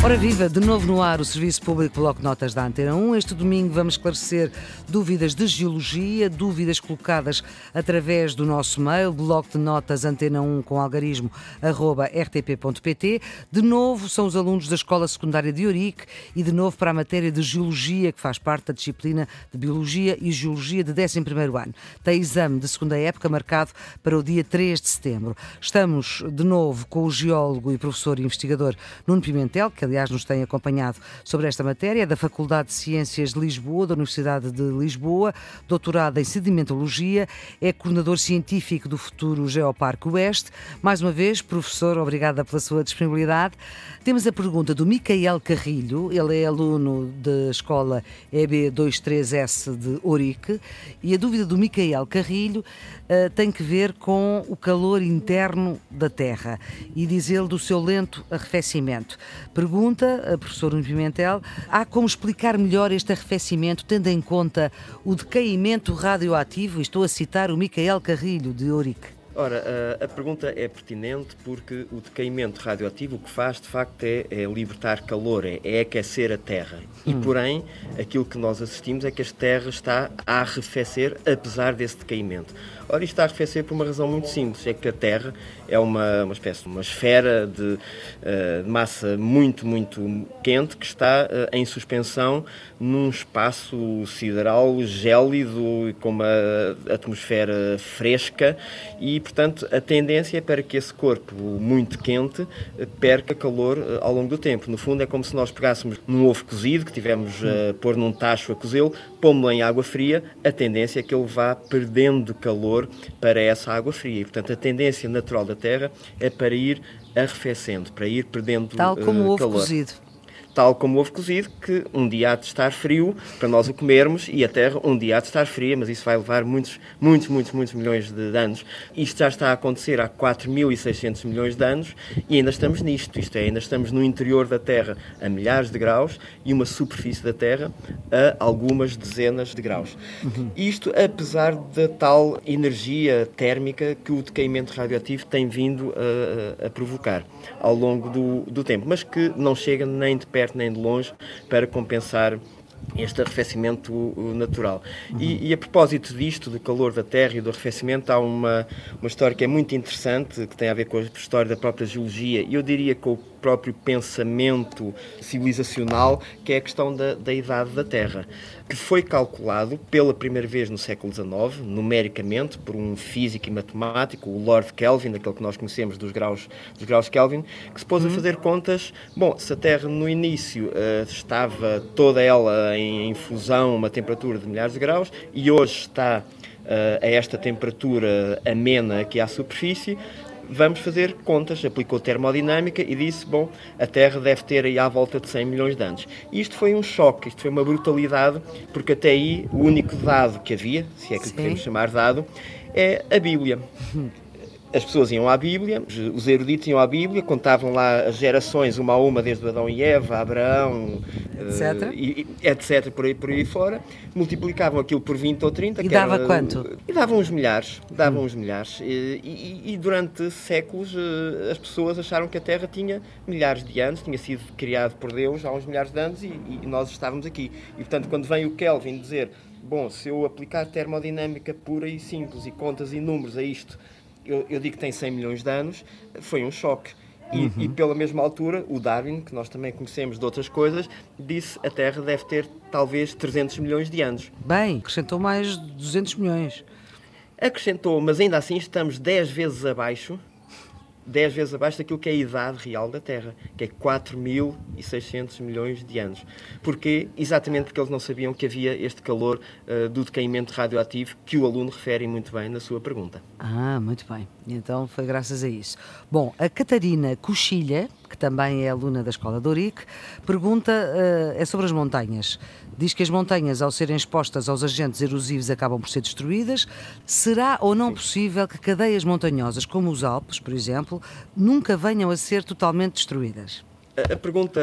Ora viva, de novo no ar o Serviço Público Bloco Notas da Antena 1. Este domingo vamos esclarecer dúvidas de geologia, dúvidas colocadas através do nosso mail, bloco de notas antena 1 com algarismo arroba rtp.pt. De novo são os alunos da Escola Secundária de Ourique e de novo para a matéria de geologia, que faz parte da disciplina de Biologia e Geologia de 11º ano. Tem exame de segunda época marcado para o dia 3 de setembro. Estamos de novo com o geólogo e professor e investigador Nuno Pimentel, que aliás nos tem acompanhado sobre esta matéria, é da Faculdade de Ciências de Lisboa, da Universidade de Lisboa, doutorado em sedimentologia, é coordenador científico do futuro Geoparque Oeste. Mais uma vez, professor, obrigada pela sua disponibilidade. Temos a pergunta do Micael Carrilho, ele é aluno da escola EB23S de Ourique, e a dúvida do Micael Carrilho uh, tem que ver com o calor interno da Terra e diz ele do seu lento arrefecimento. Pergunta, a professor Nuno Pimentel, há como explicar melhor este arrefecimento tendo em conta o decaimento radioativo? Estou a citar o Micael Carrilho, de Ourique. Ora, a, a, pergunta é pertinente porque o decaimento radioativo o que faz, de facto, é, é libertar calor, é, é, aquecer a Terra. E, hum. porém, aquilo que nós assistimos é que a Terra está a arrefecer apesar desse decaimento. Ora, isto está a arrefecer por uma razão muito simples, é que a Terra é uma, uma espécie de uma esfera de, uh, de massa muito, muito quente que está uh, em suspensão num espaço sideral gélido, com uma atmosfera fresca e, portanto, a tendência é para que esse corpo muito quente eh, perca calor ao longo do tempo. No fundo, é como se nós pegássemos num ovo cozido, que tivemos a pôr num tacho a cozê-lo, pomos-lo em água fria, a tendência é que ele vá perdendo calor para essa água fria. E, portanto, a tendência natural da Terra é para ir arrefecendo, para ir perdendo Tal como uh, o ovo calor. cozido tal como o ovo cozido, que um dia há de estar frio para nós o comermos e a Terra um dia há de estar fria, mas isso vai levar muitos, muitos, muitos, muitos milhões de anos. Isto já está a acontecer há 4.600 milhões de anos e ainda estamos nisto, isto é, ainda estamos no interior da Terra a milhares de graus e uma superfície da Terra a algumas dezenas de graus. Uhum. Isto apesar da tal energia térmica que o decaimento radioativo tem vindo a, a provocar ao longo do, do tempo, mas que não chega nem de perto nem de longe para compensar este arrefecimento natural. Uhum. E, e, a propósito disto, do calor da Terra e do arrefecimento, há uma, uma história que é muito interessante, que tem a ver com a história da própria geologia, e eu diria com o próprio pensamento civilizacional, que é a questão da, da idade da Terra, que foi calculado pela primeira vez no século XIX, numericamente, por um físico e matemático, o Lord Kelvin, aquele que nós conhecemos dos graus, dos graus Kelvin, que se pôs uhum. a fazer contas. Bom, se a Terra no início uh, estava toda ela em, em fusão, uma temperatura de milhares de graus, e hoje está uh, a esta temperatura amena aqui à superfície, vamos fazer contas, aplicou termodinâmica e disse, bom, a Terra deve ter aí à volta de 100 milhões de anos. E isto foi um choque, isto foi uma brutalidade, porque até aí o único dado que havia, se é que lhe podemos chamar dado, é a Bíblia. as pessoas iam à Bíblia, os eruditos iam à Bíblia, contavam lá as gerações, uma a uma, desde Adão e Eva, Abraão, etc. Uh, e, etc, por aí, por aí fora, multiplicavam aquilo por 20 ou 30. E dava era, quanto? E davam uns milhares, davam hum. uns milhares. E, e, e, durante séculos uh, as pessoas acharam que a Terra tinha milhares de anos, tinha sido criado por Deus há uns milhares de anos e, e nós estávamos aqui. E portanto, quando vem o Kelvin dizer, bom, se eu aplicar termodinâmica pura e simples e contas e números a isto, eu, eu digo que tem 100 milhões de anos, foi um choque. E, uhum. e, pela mesma altura, o Darwin, que nós também conhecemos de outras coisas, disse a Terra deve ter talvez 300 milhões de anos. Bem, acrescentou mais 200 milhões. Acrescentou, mas ainda assim estamos 10 vezes abaixo 10 vezes abaixo daquilo que é a idade real da Terra, que é 4.600 milhões de anos. Porquê? Exatamente porque eles não sabiam que havia este calor uh, do decaimento radioativo que o aluno refere muito bem na sua pergunta. Ah, muito bem. Então foi graças a isso. Bom, a Catarina Coxilha, que também é aluna da Escola de Ourique, pergunta, uh, é sobre as montanhas. Diz que as montanhas, ao serem expostas aos agentes erosivos, acabam por ser destruídas. Será ou não possível que cadeias montanhosas, como os Alpes, por exemplo, nunca venham a ser totalmente destruídas? A pergunta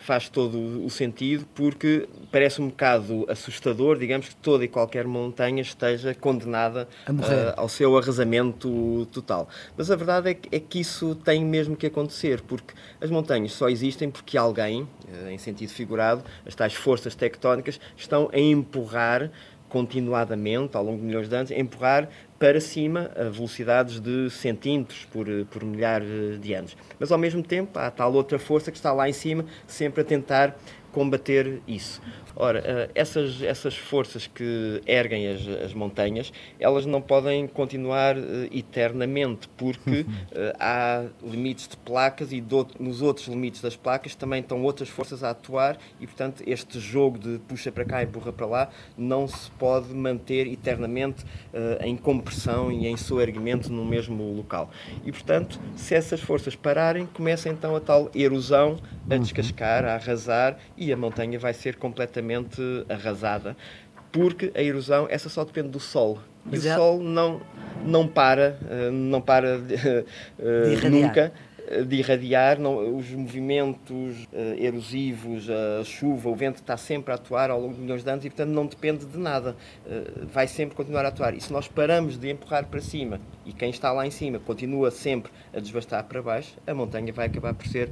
faz todo o sentido porque parece um bocado assustador, digamos, que toda e qualquer montanha esteja condenada uh, ao seu arrasamento total. Mas a verdade é que, é que, isso tem mesmo que acontecer, porque as montanhas só existem porque alguém, uh, em sentido figurado, as tais forças tectónicas, estão a empurrar continuadamente, ao longo de milhões de anos, a empurrar para cima a velocidades de centímetros por, por milhar de anos. Mas, ao mesmo tempo, há tal outra força que está lá em cima, sempre a tentar combater isso. Ora, eh, essas, essas forças que erguem as, as montanhas, elas não podem continuar uh, eternamente, porque uh, há limites de placas e do, nos outros limites das placas também estão outras forças a atuar e, portanto, este jogo de puxa para cá e empurra para lá não se pode manter eternamente em compressão e em soerguimento no mesmo local. E, portanto, se essas forças pararem, começa então a tal erosão a uhum. descascar, a arrasar e a montanha vai ser completamente arrasada, porque a erosão, essa só depende do Sol. E o é... Sol não, não para, eh, não para de, de nunca eh, de irradiar, não, os movimentos uh, erosivos, a chuva, o vento está sempre a atuar ao longo de milhões de anos e, portanto, não depende de nada. Uh, vai sempre continuar a atuar. E se nós paramos de empurrar para cima e quem está lá em cima continua sempre a desbastar para baixo, a montanha vai acabar por ser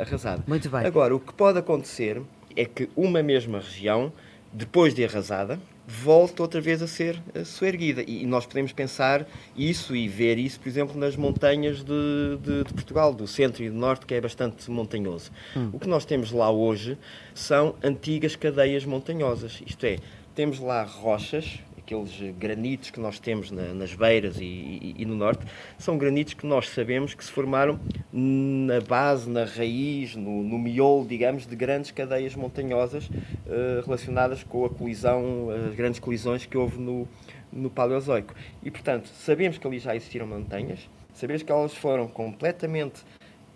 arrasada. Muito bem. Agora, o que pode acontecer é que uma mesma região, depois de arrasada, volta outra vez a ser soerguida. E nós podemos pensar isso e ver isso, por exemplo, nas montanhas de, de, de Portugal, do centro e do norte, que é bastante montanhoso. Hum. O que nós temos lá hoje são antigas cadeias montanhosas, isto é, temos lá rochas, aqueles granitos que nós temos na, nas beiras e, e, e, no norte, são granitos que nós sabemos que se formaram na base, na raiz, no, no miolo, digamos, de grandes cadeias montanhosas uh, relacionadas com a colisão, as grandes colisões que houve no, no Paleozoico. E, portanto, sabemos que ali já existiram montanhas, sabemos que elas foram completamente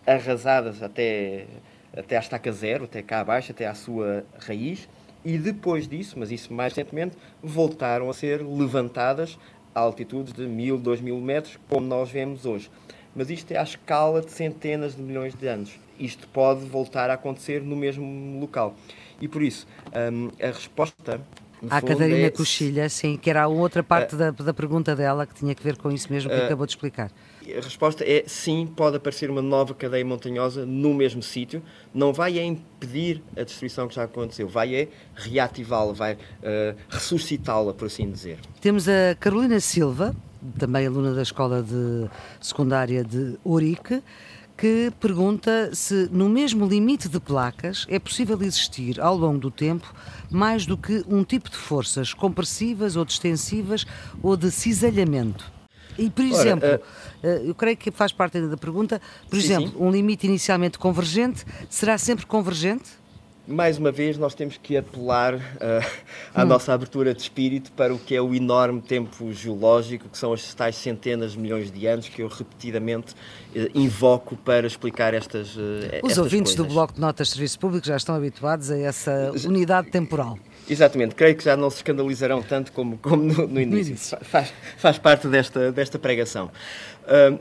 arrasadas até, até à estaca zero, até cá abaixo, até à sua raiz, e depois disso, mas isso mais recentemente, voltaram a ser levantadas a altitudes de mil, dois mil metros, como nós vemos hoje. Mas isto é à escala de centenas de milhões de anos. Isto pode voltar a acontecer no mesmo local. E por isso, hum, a resposta a Catarina é... Coxilha, sim, que era a outra parte uh, da, da pergunta dela que tinha que ver com isso mesmo que uh, acabou de explicar. A resposta é sim, pode aparecer uma nova cadeia montanhosa no mesmo sítio. Não vai é impedir a destruição que já aconteceu, vai é reativá-la, vai uh, ressuscitá-la, por assim dizer. Temos a Carolina Silva, também aluna da Escola de Secundária de Ourique, que pergunta se no mesmo limite de placas é possível existir ao longo do tempo mais do que um tipo de forças compressivas ou distensivas ou de cisalhamento. E, por exemplo, Ora, uh... eu creio que faz parte ainda da pergunta, por sim, exemplo, sim. um limite inicialmente convergente será sempre convergente? Mais uma vez, nós temos que apelar uh, à hum. nossa abertura de espírito para o que é o enorme tempo geológico, que são as tais centenas de milhões de anos que eu repetidamente uh, invoco para explicar estas. Uh, Os estas ouvintes coisas. do Bloco de Notas de Serviço Público já estão habituados a essa unidade temporal. Exatamente, creio que já não se escandalizarão tanto como, como no, no início. Faz, faz parte desta, desta pregação.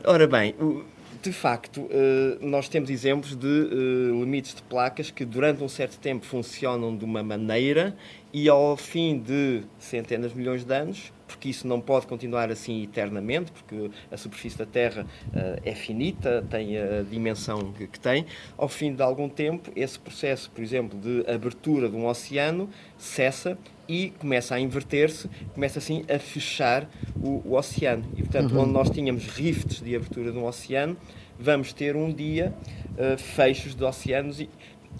ora bem. O, de facto, eh, nós temos exemplos de eh, limites de placas que durante um certo tempo funcionam de uma maneira e ao fim de centenas de milhões de anos, porque isso não pode continuar assim eternamente, porque a superfície da Terra uh, é finita, tem a dimensão que, que, tem, ao fim de algum tempo, esse processo, por exemplo, de abertura de um oceano cessa e começa a inverter-se, começa assim a fechar o, o oceano. E, portanto, uhum. onde nós tínhamos rifts de abertura de um oceano, vamos ter um dia uh, fechos de oceanos e,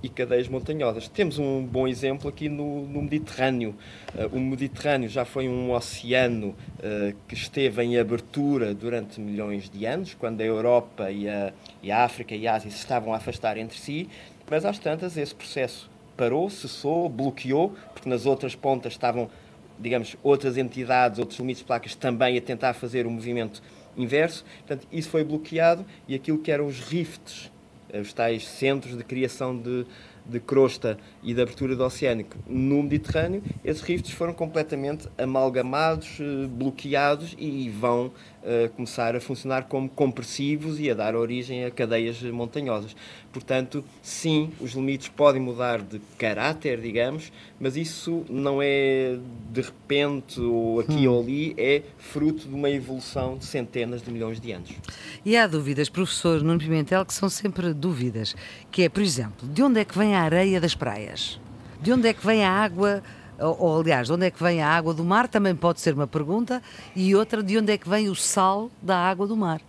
e cadeias montanhosas. Temos um bom exemplo aqui no, no Mediterrâneo. Uh, o Mediterrâneo já foi um oceano uh, que esteve em abertura durante milhões de anos, quando a Europa e a, e a África e a Ásia se estavam a afastar entre si, mas às tantas esse processo parou, cessou, bloqueou, porque nas outras pontas estavam, digamos, outras entidades, outros limites de placas também a tentar fazer o movimento inverso. Portanto, isso foi bloqueado e aquilo que eram os rifts os tais centros de criação de, de crosta e de abertura do oceânico no Mediterrâneo, esses rifts foram completamente amalgamados, eh, bloqueados e vão uh, começar a funcionar como compressivos e a dar origem a cadeias montanhosas. Portanto, sim, os limites podem mudar de caráter, digamos, mas isso não é de repente ou aqui hum. ou ali, é fruto de uma evolução de centenas de milhões de anos. E há dúvidas, professor Nuno Pimentel, que são sempre dúvidas, que é, por exemplo, de onde é que vem a areia das praias? De onde é que vem a água ou, ou, aliás, de onde é que vem a água do mar? Também pode ser uma pergunta. E outra, de onde é que vem o sal da água do mar?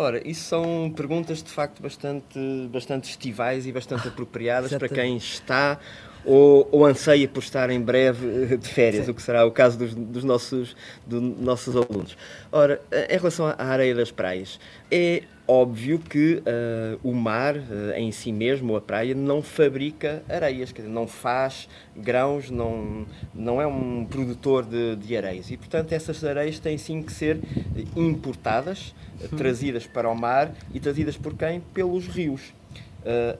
Ora, isso são perguntas de facto bastante, bastante estivais e bastante apropriadas para quem está ou, ou, anseia por estar em breve de férias, Sim. o que será o caso dos, dos, nossos, dos nossos alunos. Ora, em relação à areia das praias, é óbvio que uh, o mar uh, em si mesmo, a praia, não fabrica areias, quer dizer, não faz grãos, não, não é um produtor de, de areias. E, portanto, essas areias têm sim que ser importadas, uh, trazidas para o mar e trazidas por quem? Pelos rios.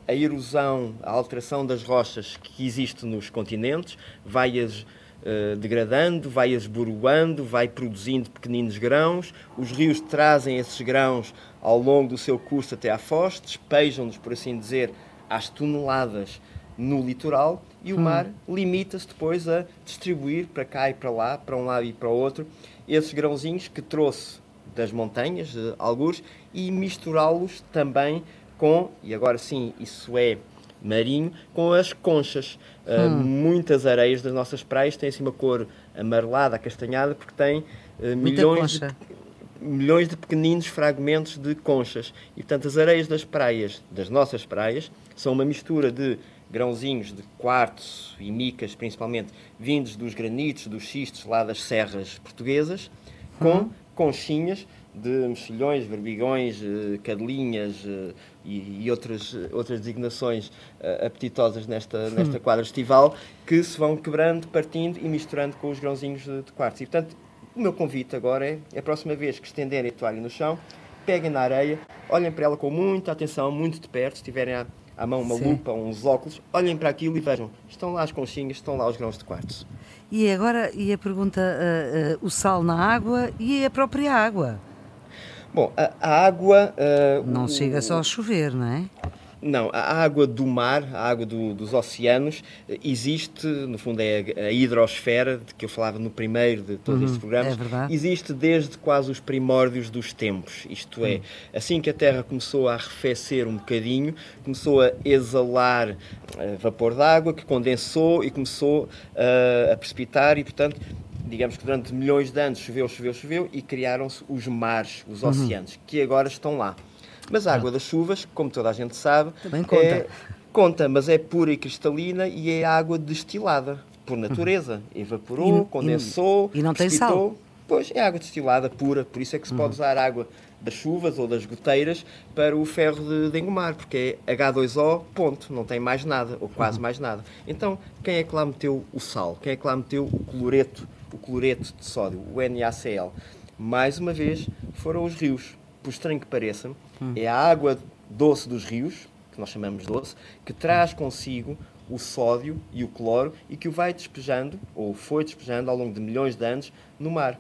A erosão, a alteração das rochas que existe nos continentes vai-as Uh, degradando, vai esboroando, vai produzindo pequeninos grãos. Os rios trazem esses grãos ao longo do seu curso até à foz, despejam-nos, por assim dizer, às toneladas no litoral e o hum. mar limita-se depois a distribuir para cá e para lá, para um lado e para o outro, esses grãozinhos que trouxe das montanhas, de algures, e misturá-los também com, e agora sim, isso é marinho, com as conchas. Ah, hum. Uh, muitas areias das nossas praias têm assim uma cor amarelada, acastanhada, porque têm uh, milhões de, milhões de pequeninos fragmentos de conchas. E, portanto, as areias das praias, das nossas praias, são uma mistura de grãozinhos de quartzo e micas, principalmente, vindos dos granitos, dos xistos lá das serras portuguesas, com uhum. conchinhas de mexilhões, verbigões, eh, cadelinhas eh, e, e outras, outras designações eh, apetitosas nesta, nesta quadra estival, que se vão quebrando, partindo e misturando com os grãozinhos de, de quartzo. E, portanto, o meu convite agora é, a próxima vez que estenderem a toalha no chão, peguem na areia, olhem para ela com muita atenção, muito de perto, se tiverem à, à mão uma Sim. lupa ou uns óculos, olhem para aquilo e vejam, estão lá as conchinhas, estão lá os grãos de quartzo. E agora, e a pergunta, uh, uh, o sal na água e a própria água? Bom, a, a água... Uh, não o, chega só a chover, não é? Não, a água do mar, a água do, dos oceanos, existe, no fundo é a hidrosfera, de que eu falava no primeiro de todos uhum, estes programas, é existe desde quase os primórdios dos tempos. Isto é, uhum. assim que a Terra começou a arrefecer um bocadinho, começou a exalar uh, vapor d'água que condensou e começou uh, a precipitar e, portanto, digamos que durante milhões de anos choveu, choveu, choveu e criaram-se os mares, os uhum. oceanos, uhum. que agora estão lá. Mas a água das chuvas, como toda a gente sabe, Também conta. É, conta, mas é pura e cristalina e é água destilada, por natureza. Evaporou, e, condensou, e, e não tem sal. Pois, é água destilada pura, por isso é que se uhum. pode usar água das chuvas ou das goteiras para o ferro de, de engomar, porque é H2O, ponto, não tem mais nada, ou quase uhum. mais nada. Então, quem é que lá meteu o sal? Quem é que lá meteu o cloreto, o cloreto de sódio, o NaCl? Mais uma vez, foram os rios por estranho que pareça, hum. é a água doce dos rios, que nós chamamos doce, que traz consigo o sódio e o cloro e que o vai despejando, ou foi despejando ao longo de milhões de anos, no mar.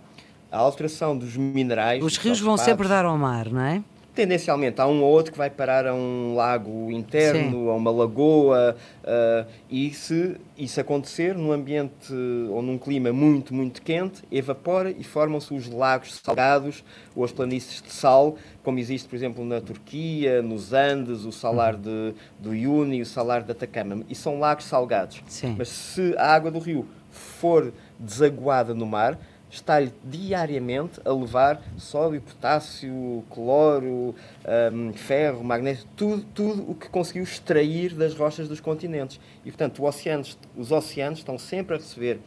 A alteração dos minerais. Os rios vão sempre dar ao mar, não é? Tendencialmente há um ou outro que vai parar a um lago interno, Sim. a uma lagoa, uh, e se isso acontecer num ambiente ou num clima muito, muito quente, evapora e formam-se os lagos salgados ou as planícies de sal, como existe, por exemplo, na Turquia, nos Andes, o salar uhum. de, do Iuni o salar de Atacama. E são lagos salgados. Sim. Mas se a água do rio for desaguada no mar, está-lhe diariamente a levar sódio, potássio, cloro, um, ferro, magnésio, tudo, tudo o que conseguiu extrair das rochas dos continentes. E, portanto, oceanos, os oceanos estão sempre a receber,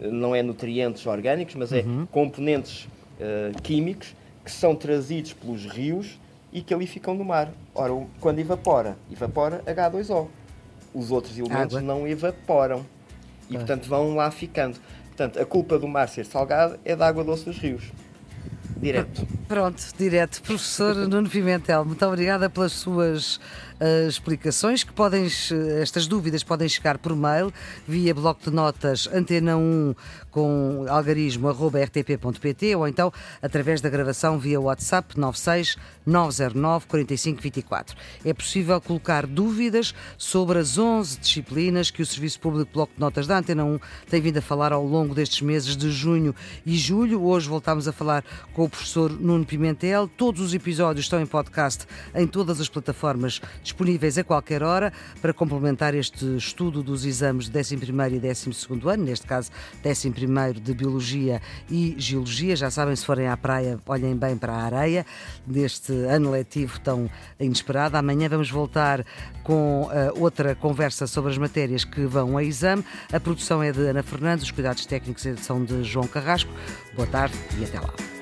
não é nutrientes orgânicos, mas é uhum. componentes uh, químicos que são trazidos pelos rios e que ali ficam no mar. Ora, quando evapora, evapora H2O. Os outros elementos Água. não evaporam. E, portanto, vão lá ficando. Portanto, a culpa do mar ser salgado é da água doce dos rios. Direto. Pronto, direto. Professor Nuno Pimentel, muito obrigada pelas suas uh, explicações, que podem, estas dúvidas podem chegar por mail, via bloco de notas antena 1 com algarismo arroba rtp.pt ou então através da gravação via WhatsApp 96 909 4524. É possível colocar dúvidas sobre as 11 disciplinas que o Serviço Público Bloco de Notas da Antena 1 tem vindo a falar ao longo destes meses de junho e julho. Hoje voltamos a falar com o professor Nuno Pimentel. Todos os episódios estão em podcast em todas as plataformas disponíveis a qualquer hora para complementar este estudo dos exames de 11 e 12 ano, neste caso 11 de Biologia e Geologia. Já sabem, se forem à praia, olhem bem para a areia deste ano letivo tão inesperado. Amanhã vamos voltar com uh, outra conversa sobre as matérias que vão a exame. A produção é de Ana Fernandes, os cuidados técnicos edição de João Carrasco. Boa tarde e até lá.